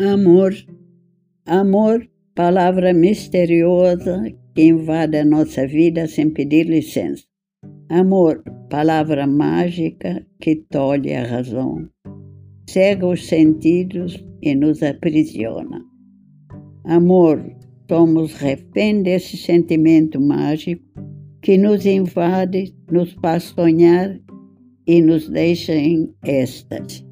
Amor. Amor, palavra misteriosa que invade a nossa vida sem pedir licença. Amor, palavra mágica que tolhe a razão, cega os sentidos e nos aprisiona. Amor, somos refém desse sentimento mágico que nos invade, nos faz sonhar e nos deixa em êxtase.